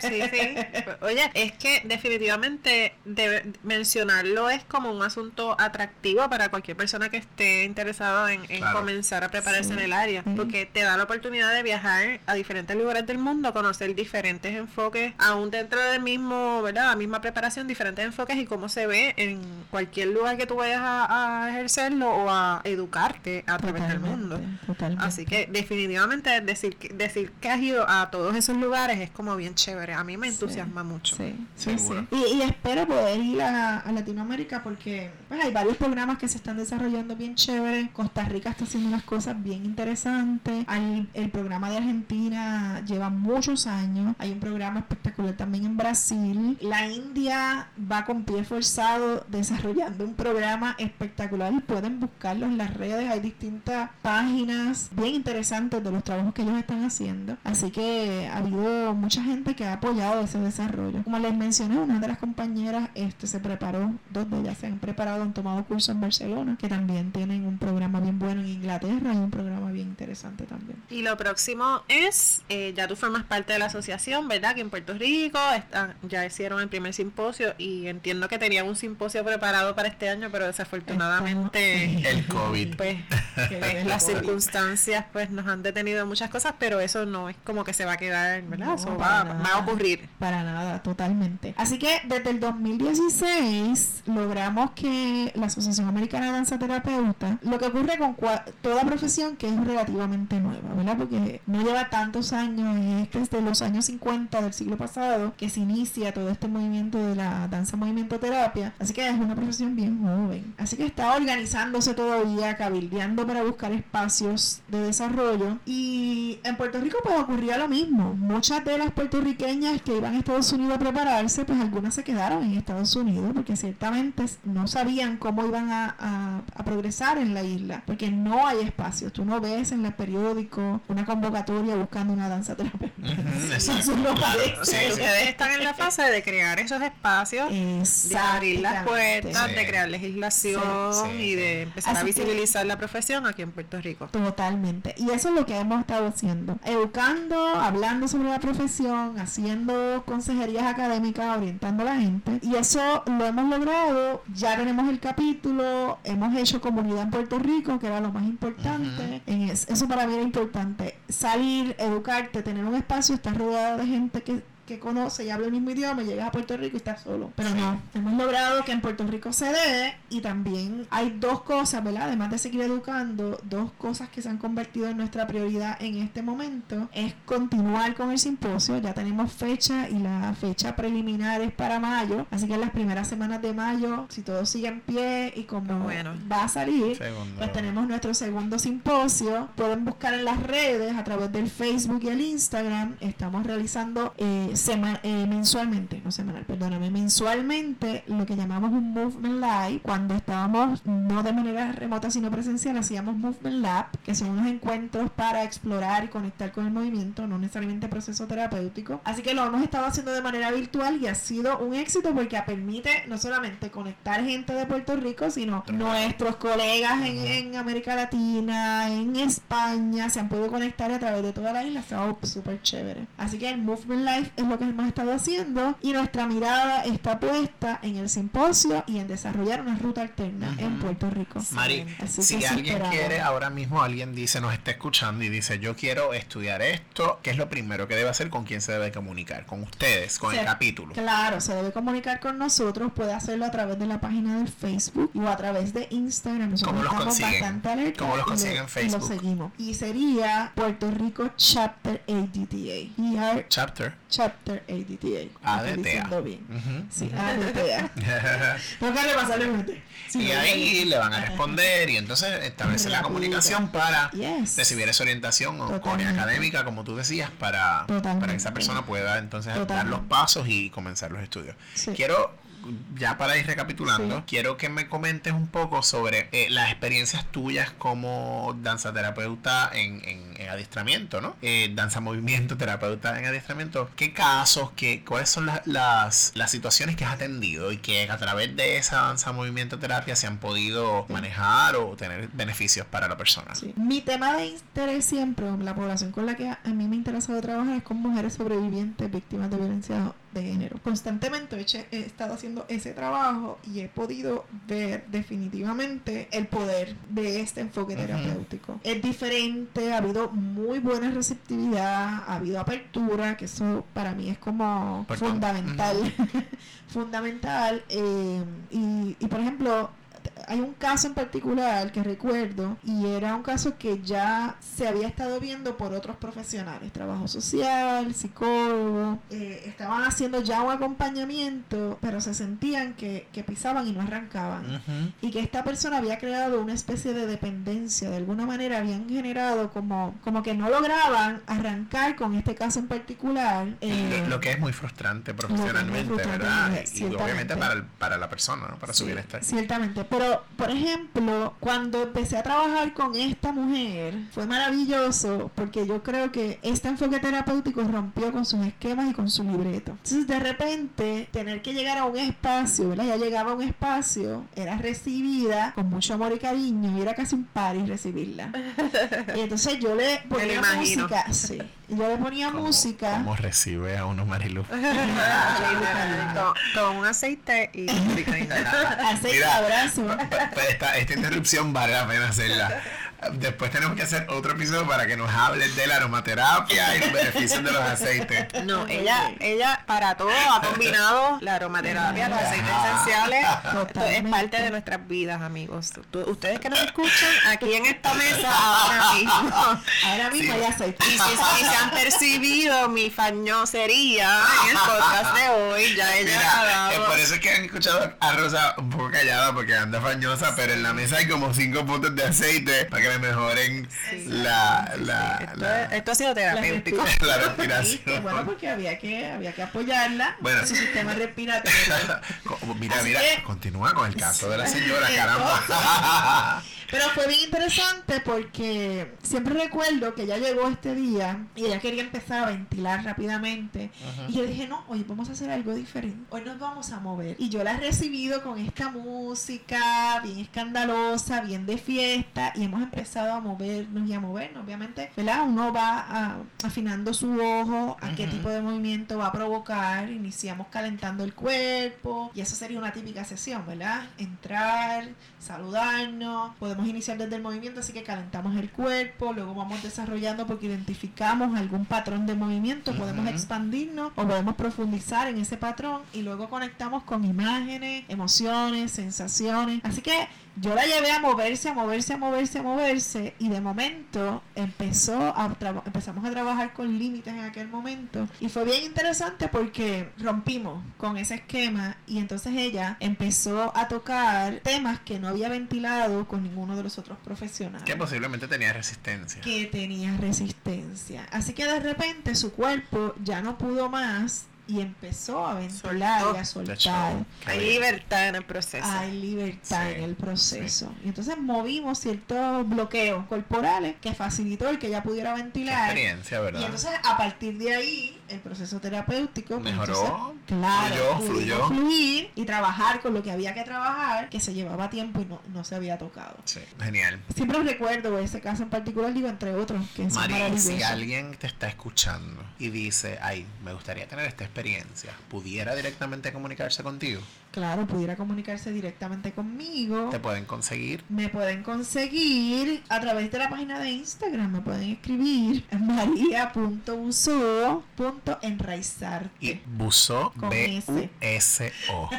sí, sí. Oye, es que definitivamente debe- mencionarlo es como un asunto atractivo para cualquier persona que esté interesada en, en Claro. comenzar a prepararse Sí. en el área, porque te da la oportunidad de viajar a diferentes lugares del mundo, conocer diferentes enfoques, aún dentro del mismo, ¿verdad? La misma preparación, diferentes enfoques y cómo se ve en cualquier lugar que tú vayas a, a ejercerlo o a educarte a través del mundo. Totalmente. Así que definitivamente decir que, decir que has ido a todos esos lugares es como bien chévere. A mí me Sí, entusiasma mucho. Sí, sí, sí. Y, y espero poder ir a, a Latinoamérica porque pues, hay varios programas que se están desarrollando bien chéveres. Costa Rica está haciendo unas cosas bien interesantes. Hay, el programa de Argentina lleva muchos años. Hay un programa espectacular también en Brasil. La India va con pie forzado desarrollando un programa espectacular espectacular. Pueden buscarlo en las redes. Hay distintas páginas bien interesantes de los trabajos que ellos están haciendo. Así que ha habido mucha gente que ha apoyado ese desarrollo. Como les mencioné, una de las compañeras este, se preparó, dos de ellas se han preparado, han tomado curso en Barcelona, que también tienen un programa bien bueno en Inglaterra y un programa bien interesante también. Y lo próximo es, eh, ya tú formas parte de la asociación, ¿verdad? Que en Puerto Rico están, ya hicieron el primer simposio y entiendo que tenían un simposio preparado para este año, pero desafortunadamente el COVID. Pues, las circunstancias pues nos han detenido muchas cosas, pero eso no es como que se va a quedar, ¿verdad? eso va, va, a ocurrir. Para nada, totalmente. Así que desde el 2016 logramos que la Asociación Americana de Danza Terapeuta, lo que ocurre con toda profesión que es relativamente nueva, ¿verdad? Porque no lleva tantos años, es desde los años 50 del siglo pasado que se inicia todo este movimiento de la danza movimiento terapia, así que es una profesión bien joven. Así que está organizándose todavía, cabildeando para buscar espacios de desarrollo y en Puerto Rico pues ocurría lo mismo. Muchas de las puertorriqueñas que iban a Estados Unidos a prepararse, pues algunas se quedaron en Estados Unidos porque ciertamente no sabían cómo iban a, a progresar en la isla, porque no hay espacios. Tú no ves en el periódico una convocatoria buscando una danza terapeuta. Eso no parece. ustedes están en la fase de crear esos espacios, de abrir las puertas, de crear legislación y de empezar a visibilizar la profesión aquí en Puerto Rico. Totalmente. Y eso es lo que hemos estado haciendo. Educando, hablando sobre la profesión, haciendo consejerías académicas, orientando a la gente. Y eso lo hemos logrado. Ya tenemos el capítulo, hemos hecho comunidad en Puerto Rico, que era lo más importante. en eso para mí era importante. Salir, educarte, tener un espacio, estar rodeado de gente que que conoce y habla el mismo idioma, llegas a Puerto Rico y estás solo. Pero no, hemos logrado que en Puerto Rico se dé y también hay dos cosas, ¿verdad? Además de seguir educando, dos cosas que se han convertido en nuestra prioridad en este momento es continuar con el simposio. Ya tenemos fecha y la fecha preliminar es para mayo, así que en las primeras semanas de mayo, si todo sigue en pie y como bueno. va a salir, pues tenemos nuestro segundo simposio. Pueden buscar en las redes a través del Facebook y el Instagram. Estamos realizando eh, eh, mensualmente, no semanal, perdóname, mensualmente lo que llamamos un Movement Live, cuando estábamos no de manera remota sino presencial, hacíamos Movement Lab, que son unos encuentros para explorar y conectar con el movimiento, no necesariamente proceso terapéutico. Así que lo hemos estado haciendo de manera virtual y ha sido un éxito porque permite no solamente conectar gente de Puerto Rico, sino nuestros colegas en, en América Latina, en España, se han podido conectar a través de toda la isla, ha estado súper chévere. Así que el Movement Live es lo que hemos estado haciendo y nuestra mirada está puesta en el simposio y en desarrollar una ruta alterna en Puerto Rico. Mari, si alguien quiere, ahora mismo alguien dice, nos está escuchando y dice, yo quiero estudiar esto, ¿qué es lo primero que debe hacer? ¿Con quién se debe comunicar? ¿Con ustedes? ¿Con el capítulo? Claro, se debe comunicar con nosotros, puede hacerlo a través de la página del Facebook o a través de Instagram. Nosotros ¿Cómo los consiguen? ¿Cómo los consiguen en Facebook? Y lo seguimos. Y sería Puerto Rico Chapter ADTA. Chapter. Chapter ADTA. ADTA. bien. Sí, ADTA. no y ahí le van a responder y entonces establece la comunicación para recibir esa orientación o académica, como tú decías, para, para que esa persona pueda entonces dar los pasos y comenzar los estudios. Quiero ya para ir recapitulando, quiero que me comentes un poco sobre eh, las experiencias tuyas como danza terapeuta en, en, adiestramiento, ¿no? Eh, danza movimiento terapeuta en adiestramiento. ¿Qué casos, qué, cuáles son las, las, situaciones que has atendido y que a través de esa danza movimiento terapia se han podido manejar o tener beneficios para la persona? Mi tema de interés siempre, la población con la que a mí me ha interesado trabajar es con mujeres sobrevivientes víctimas de violencia de género. Constantemente he, estado haciendo ese trabajo y he podido ver definitivamente el poder de este enfoque terapéutico. Es diferente, ha habido muy buena receptividad, ha habido apertura, que eso para mí es como fundamental. fundamental. Eh, y, y por ejemplo, hay un caso en particular que recuerdo y era un caso que ya se había estado viendo por otros profesionales, trabajo social, psicólogo, eh, estaban haciendo ya un acompañamiento, pero se sentían que, pisaban y no arrancaban. Y que esta persona había creado una especie de dependencia, de alguna manera habían generado como, como que no lograban arrancar con este caso en particular. Eh, lo, que es muy frustrante profesionalmente, ¿verdad? Y obviamente para, para la persona, para su bienestar. Ciertamente, pero Pero, por ejemplo, cuando empecé a trabajar con esta mujer, fue maravilloso porque yo creo que este enfoque terapéutico rompió con sus esquemas y con su libreto. Entonces, de repente, tener que llegar a un espacio, ¿verdad? Ya llegaba a un espacio, era recibida con mucho amor y cariño y era casi un party recibirla. Y entonces yo le ponía música, sí. Yo le ponía ¿Cómo- música. ¿Cómo recibe a uno Marilu? con, con un aceite y Aceite, Mira. abrazo. Esta, esta interrupción vale la pena hacerla. Después tenemos que hacer otro episodio para que nos hables de la aromaterapia y los beneficios de los aceites. No, ella, ella para todo ha combinado la aromaterapia, los aceites esenciales. Esto es parte de nuestras vidas, amigos. Ustedes que nos escuchan aquí en esta mesa ahora mismo. Ahora mismo Sí. ya aceite. Y si, si se han percibido mi fañosería en el podcast de hoy, ya ella ha Mira, dado. por eso es que han escuchado a Rosa un poco callada porque anda fañosa, pero en la mesa hay como cinco puntos de aceite para que le mejoren la, la, Esto, la, es- esto ha sido terapéutico. la Sí, respiración. bueno, porque había que, había que apoyarla Bueno. en su sistema respiratorio. Como- mira, Así mira, que- continúa con el caso de la señora, caramba. Pero fue bien interesante porque siempre recuerdo que ella llegó este día y ella quería empezar a ventilar rápidamente. Y yo dije, no, hoy vamos a hacer algo diferente. Hoy nos vamos a mover. Y yo la he recibido con esta música bien escandalosa, bien de fiesta. Y hemos empezado a movernos y a movernos. Obviamente, ¿verdad? Uno va ah, afinando su ojo a qué tipo de movimiento va a provocar. Iniciamos calentando el cuerpo. Y eso sería una típica sesión, ¿verdad? Entrar, saludarnos. Podemos iniciar desde el movimiento, así que calentamos el cuerpo. Luego vamos desarrollando porque identificamos algún patrón de movimiento. Podemos expandirnos o podemos profundizar en ese patrón. Y luego conectamos con imágenes, emociones, sensaciones. Así que yo la llevé a moverse, a moverse, a moverse, a moverse. Y de momento empezó a empezamos a trabajar con límites en aquel momento. Y fue bien interesante porque rompimos con ese esquema. Y entonces ella empezó a tocar temas que no había ventilado con ninguno de los otros profesionales que posiblemente tenía resistencia. que tenía resistencia. Así que de repente su cuerpo ya no pudo más y empezó a ventilar Soltó. y a soltar. qué Hay libertad en el proceso. Hay libertad Sí, en el proceso. Y entonces movimos ciertos bloqueos corporales que facilitó el que ella pudiera Qué ventilar. experiencia, ¿verdad? Y entonces a partir de ahí el proceso terapéutico pues, Mejoró, entonces, claro, fluyó, fluyó. fluir y trabajar con lo que había que trabajar que se llevaba tiempo y no, no se había tocado. Sí, genial. Siempre recuerdo ese caso en particular, digo, entre otros, que es maravilloso. si alguien te está escuchando y dice, ay, me gustaría tener esta experiencia, ¿pudiera directamente comunicarse contigo? Claro, pudiera comunicarse directamente conmigo. ¿Te pueden conseguir? Me pueden conseguir a través de la página de Instagram, me pueden escribir maria.uso.enraizarte. Y Con B-U-S-O.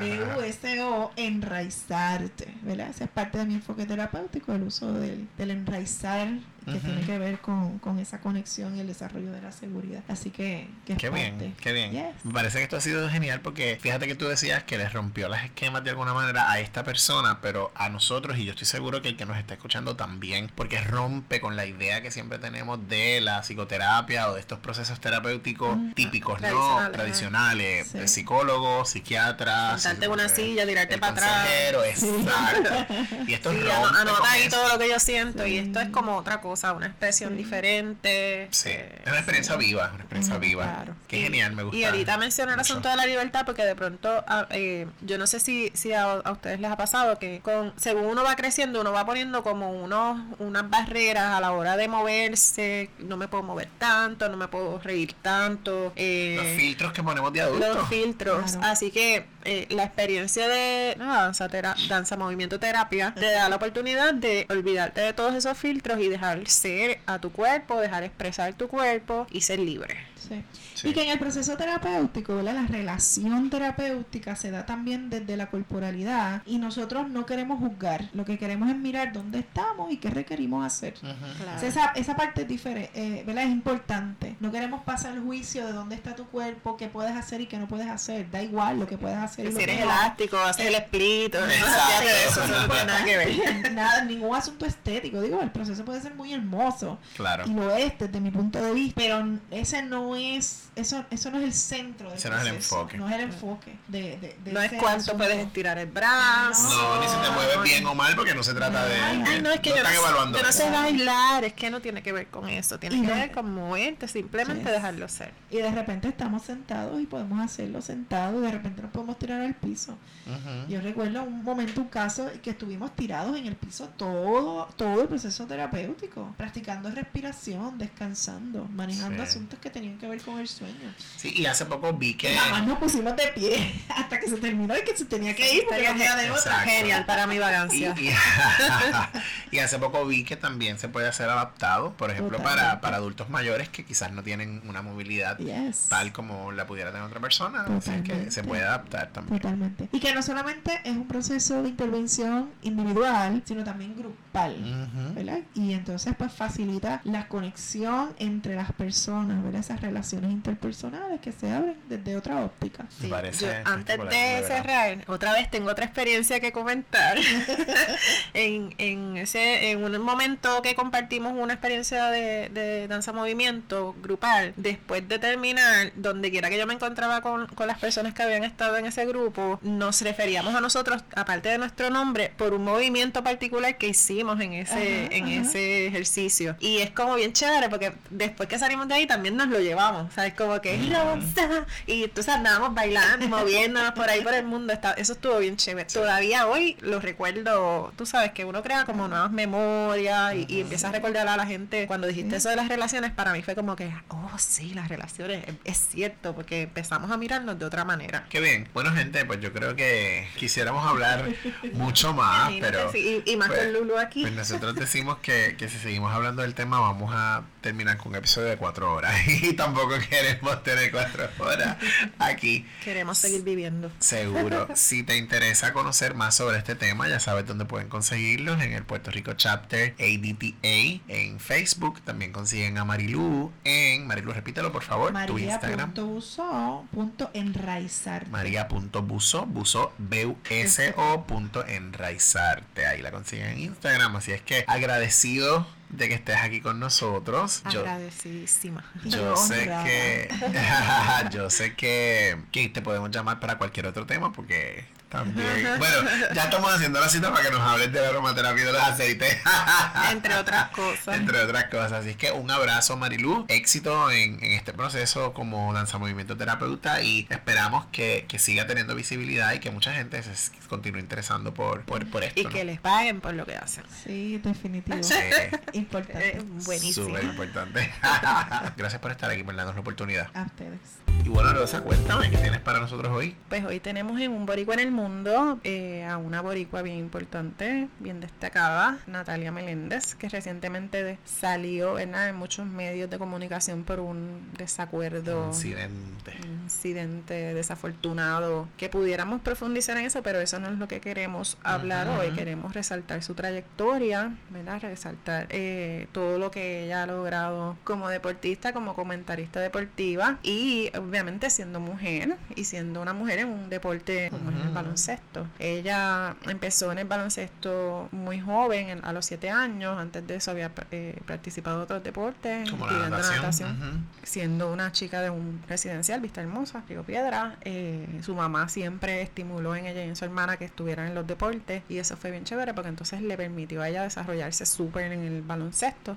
B-U-S-O, enraizarte, ¿verdad? Esa es parte de mi enfoque terapéutico, el uso del, del enraizar, que tiene que ver con, con esa conexión y el desarrollo de la seguridad. Así que, que es Qué bien, qué bien. Yes. Me parece que esto ha sido genial porque fíjate que tú decías que les rompió las esquemas de alguna manera a esta persona, pero a nosotros, y yo estoy seguro que el que nos está escuchando también, porque rompe con la idea que siempre tenemos de la psicoterapia o de estos procesos terapéuticos Mm. típicos, ¿no? Tradicionales, Tradicionales, Sí. de psicólogos, psiquiatras. Sentarte en una silla, tirarte para atrás. exacto. Y esto Sí, rompe ano- con anota ahí eso. todo lo que yo siento y Sí. esto es como otra cosa, una expresión Sí. diferente. Sí, eh, es una experiencia viva, una experiencia Mm, viva. claro. Qué Y- genial, me gusta. Y ahorita mencioné el asunto de la libertad porque de pronto, a- eh, yo no sé si, si a, a ustedes les ha pasado que con según uno va creciendo, uno va poniendo como unos unas barreras a la hora de moverse, no me puedo mover tanto, no me puedo reír tanto. eh, Los filtros que ponemos de adultos. los filtros. Claro. Así que eh, la experiencia de nada, danza, tera- danza, movimiento, terapia, te da la oportunidad de olvidarte de todos esos filtros y dejar ser a tu cuerpo, dejar expresar tu cuerpo y ser libre. Sí. Sí. Y que en el proceso terapéutico, ¿verdad? la relación terapéutica se da también desde la corporalidad y nosotros no queremos juzgar, lo que queremos es mirar dónde estamos y qué requerimos hacer. Ujú. O sea, esa, esa parte es diferente, eh, ¿verdad? Es importante. No queremos pasar el juicio de dónde está tu cuerpo, qué puedes hacer y qué no puedes hacer. Da igual lo que puedes hacer. y lo Si eres que no. elástico, haces el split, no eso, no nada que ver. Nada, ningún asunto estético. Digo, el proceso puede ser muy hermoso Claro. y lo es desde mi punto de vista, pero ese no no es, eso, eso no es el centro del Ese no es el proceso, enfoque. No es el enfoque de, de, de No es cuánto asunto. puedes estirar el brazo. No, ni si te mueves no, bien o mal, porque no se trata de. Ay, ay, no, es que no yo no, están evaluando yo no sé bailar, es que no tiene que ver con eso, tiene Y que no- ver con moverte, simplemente Yes. dejarlo ser. Y de repente estamos sentados y podemos hacerlo sentados y de repente nos podemos tirar al piso. Ujú. Yo recuerdo un momento, un caso que estuvimos tirados en el piso todo, todo el proceso terapéutico, practicando respiración, descansando, manejando Sí. asuntos que tenían que ver con el sueño. Sí, y hace poco vi que. Nada más nos pusimos de pie hasta que se terminó y que se tenía que ir porque no de otra. Genial para mi Y, vagancia. y- y hace poco vi que también se puede hacer adaptado, por ejemplo, para, Totalmente. para adultos mayores que quizás no tienen una movilidad Yes. tal como la pudiera tener otra persona. Así es que Totalmente. se puede adaptar también. Totalmente. Y que no solamente es un proceso de intervención individual, sino también grupal. Ujú. ¿verdad? Y entonces pues facilita la conexión entre las personas, ¿verdad? Esas relaciones interpersonales que se abren desde otra óptica. Me Sí, parece yo, antes de cerrar, otra vez tengo otra experiencia que comentar. en, en ese en un momento que compartimos una experiencia de, de danza movimiento grupal, después de terminar, donde quiera que yo me encontraba con, con las personas que habían estado en ese grupo, nos referíamos a nosotros, aparte de nuestro nombre, por un movimiento particular que hicimos en ese, Ajá, en ajá. ese ejercicio. Y es como bien chévere porque después que salimos de ahí también nos lo llevamos. ¿Sabes? Como que Rosa. Y entonces andábamos bailando, moviéndonos por ahí por el mundo. Está- eso estuvo bien chévere. Todavía hoy lo recuerdo. Tú sabes que uno crea como nuevas memorias y, y empieza a recordar a la gente. Cuando dijiste eso de las relaciones, para mí fue como que, oh, sí, las relaciones. Es, es cierto, porque empezamos a mirarnos de otra manera. Qué bien. Bueno, gente, pues yo creo que quisiéramos hablar mucho más, pero sí, y, y más pues, con Lulu aquí. pues nosotros decimos que, que si seguimos hablando del tema vamos a terminar con un episodio de cuatro horas y tampoco queremos tener cuatro horas aquí. Queremos seguir viviendo. Seguro. Si te interesa conocer más sobre este tema, ya sabes dónde pueden conseguirlos en el Puerto Rico Chapter ADTA en Facebook. También consiguen a Marilu en Marilu, repítelo por favor, tu Instagram. María.uso.enraizarte. María.buso, buso, B-U-S-O punto enraizarte. Ahí la consiguen en Instagram. Así es que agradecido de que estés aquí con nosotros. Yo, Agradecidísima. yo sé honrada. que yo sé que, que te podemos llamar para cualquier otro tema porque también bueno ya estamos haciendo la cita para que nos hables de la aromaterapia y de los aceites Entre otras cosas. entre otras cosas así es que un abrazo Marilu éxito en, en este proceso como danza movimiento terapeuta y esperamos que, que siga teniendo visibilidad y que mucha gente se continúe interesando por, por, por esto Y ¿no? que les paguen por lo que hacen. Sí, definitivo. Sí. Importante. Eh, buenísimo. Súper importante. Gracias por estar aquí, por darnos la oportunidad. A ustedes. Y bueno, Rosa, cuéntame, ¿qué tienes para nosotros hoy? Pues hoy tenemos en Un Boricua en el Mundo eh, a una boricua bien importante, bien destacada, Natalia Meléndez, que recientemente de- salió ¿verdad? en muchos medios de comunicación por un desacuerdo. Incidente. un incidente desafortunado que pudiéramos profundizar en eso pero eso no es lo que queremos hablar Ujú. hoy queremos resaltar su trayectoria ¿verdad? resaltar eh, todo lo que ella ha logrado como deportista como comentarista deportiva y obviamente siendo mujer y siendo una mujer en un deporte como es el baloncesto ella empezó en el baloncesto muy joven en- a los siete años antes de eso había eh, participado en otros deportes Como la natación. natación ujú. siendo una chica de un residencial, Vista Hermosa, Río Piedra, eh, su mamá siempre estimuló en ella y en su hermana que estuvieran en los deportes y eso fue bien chévere porque entonces le permitió a ella desarrollarse súper en el baloncesto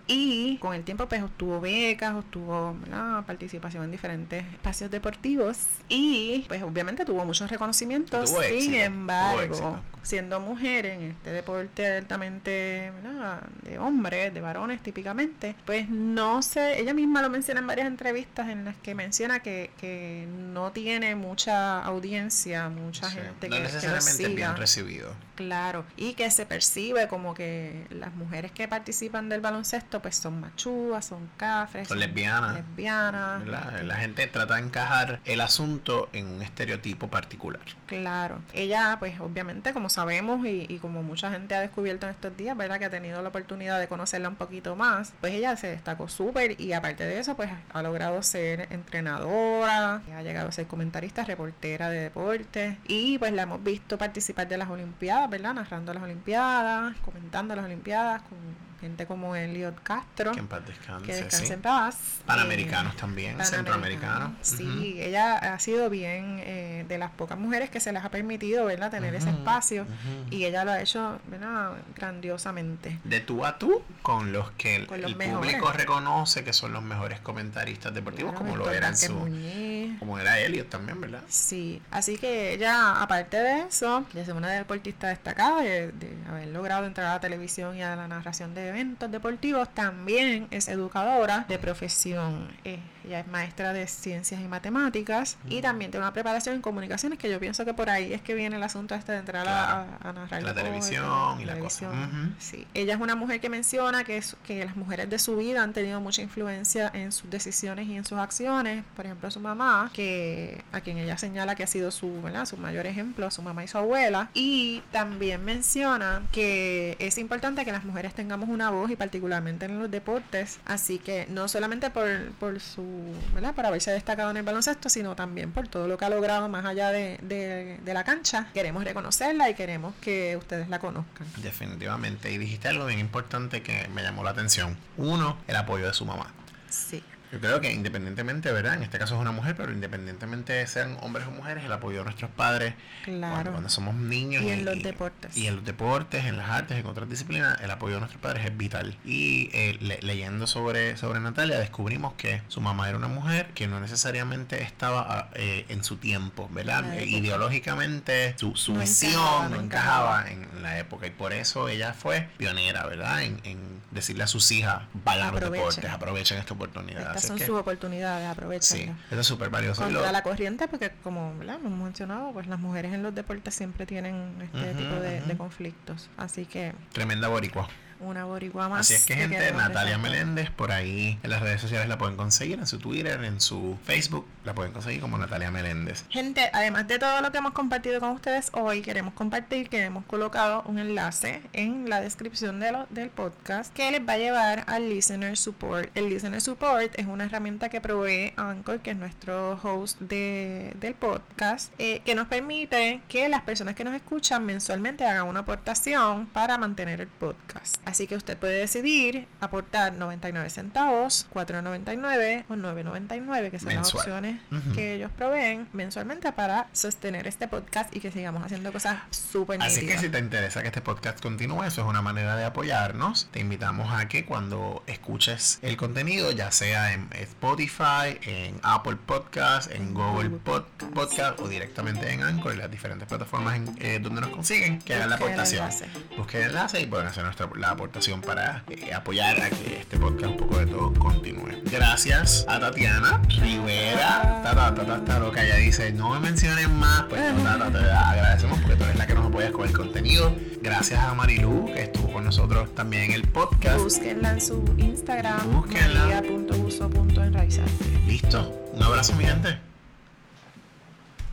y con el tiempo pues obtuvo becas, obtuvo ¿verdad? participación en diferentes espacios deportivos y pues obviamente tuvo muchos reconocimientos, Tuvo sin embargo siendo mujer en este deporte altamente ¿verdad? de hombres, de varones típicamente, pues no sé, ella misma lo menciona en varias entrevistas en las que menciona que, que no tiene mucha audiencia, mucha Sí, gente no que, que lo necesariamente siga. bien recibido. Claro, y que se percibe como que las mujeres que participan del baloncesto pues son machúas, son cafres, Son lesbianas. lesbianas, ¿verdad? La gente trata de encajar el asunto en un estereotipo particular. Claro, ella pues obviamente como sabemos y, y como mucha gente ha descubierto en estos días, ¿verdad? Que ha tenido la oportunidad de conocerla un poquito más, pues ella se destacó súper y aparte de eso pues ha logrado ser entrenadora, ha llegado a ser comentarista, reportera de deportes y pues la hemos visto participar de las Olimpiadas, ¿verdad? Narrando las Olimpiadas, comentando las Olimpiadas con gente como Elliot Castro. Que en paz descanse. Que descanse sí. en paz. Panamericanos Eh, también, centroamericanos. Sí, ella ha sido bien eh, de las pocas mujeres que se les ha permitido, ¿verdad? Tener ese Ujú, espacio. ujú. Y ella lo ha hecho, ¿verdad? Grandiosamente. de tú a tú con los que el, Con los el público reconoce que son los mejores comentaristas deportivos, Claro, como lo Héctor era en Vázquez su. Como era Elliot también, ¿verdad? Sí, así que ella, aparte de eso, ser una deportista destacada, de, de haber logrado entrar a la televisión y a la narración de eventos deportivos, también es educadora de profesión. Eh, ella es maestra de ciencias y matemáticas y también tiene una preparación en comunicaciones que yo pienso que por ahí es que viene el asunto este de entrar a- a, a narrar La televisión y la televisión. cosa. Ujú. Sí. Ella es una mujer que menciona que, es- que las mujeres de su vida han tenido mucha influencia en sus decisiones y en sus acciones. Por ejemplo, su mamá, que a quien ella señala que ha sido su, ¿verdad? su mayor ejemplo, su mamá y su abuela. Y también menciona que es importante que las mujeres tengamos una voz y particularmente en los deportes. Así que no solamente por, por su, ¿verdad? Por haberse destacado en el baloncesto, sino también por todo lo que ha logrado más allá de, de- de la cancha. Queremos reconocerla y queremos que ustedes la conozcan. Definitivamente. Y dijiste algo bien importante que me llamó la atención. Uno, el apoyo de su mamá. Sí. Yo creo que independientemente, ¿verdad? En este caso es una mujer, pero independientemente de sean hombres o mujeres, el apoyo de nuestros padres cuando, Claro. cuando somos niños Y en los deportes. y en los deportes, en las artes, en otras disciplinas, el apoyo de nuestros padres es vital. Y eh, le- leyendo sobre, sobre Natalia, descubrimos que su mamá era una mujer que no necesariamente estaba ah, eh, en su tiempo, ¿verdad? Eh, ideológicamente su, su No visión encajaba, no encajaba en la época y por eso ella fue pionera, ¿verdad? En, en decirle a sus hijas, vayan los deportes, aprovechen esta oportunidad. Son que- sus oportunidades, Sí, aprovechenlas. eso es súper valioso. Contra lo- la corriente, porque como ¿verdad? hemos mencionado, pues las mujeres en los deportes siempre tienen este tipo de, de conflictos. Así que Tremenda boricua. Una boricua más. Así es que, gente, Natalia. Meléndez, por ahí en las redes sociales la pueden conseguir, en su Twitter, en su Facebook, la pueden conseguir como Natalia Meléndez. Gente, además de todo lo que hemos compartido con ustedes hoy, queremos compartir que hemos colocado un enlace en la descripción de lo- del podcast que les va a llevar al Listener Support. El Listener Support es una herramienta que provee Anchor, que es nuestro host de- del podcast, eh, que nos permite que las personas que nos escuchan mensualmente hagan una aportación para mantener el podcast. Así que usted puede decidir aportar 99 centavos, 4.99 o 9.99, que son las opciones que ellos proveen mensualmente para sostener este podcast y que sigamos haciendo cosas súper Así que si te interesa que este podcast continúe, eso es una manera de apoyarnos. Te invitamos a que cuando escuches el contenido, ya sea en Spotify, en Apple Podcast, en Google Pod- Podcast o directamente en Anchor y las diferentes plataformas en, eh, donde nos consiguen, que hagan la el aportación. Busquen el enlace y pueden hacer nuestra, la aportación para eh, apoyar a que este podcast un poco de todo continúe. Gracias a Tatiana Rivera. Tata, tata, está loca. Ella dice, no me mencionen más. Pues no, Tata, te agradecemos porque tú eres la que nos apoyas con el contenido. Gracias a Marilu, que estuvo con nosotros también en el podcast. Búsquenla en su Instagram, Búsquenla. maria.uso.enraizar. Listo. Un abrazo, mi gente.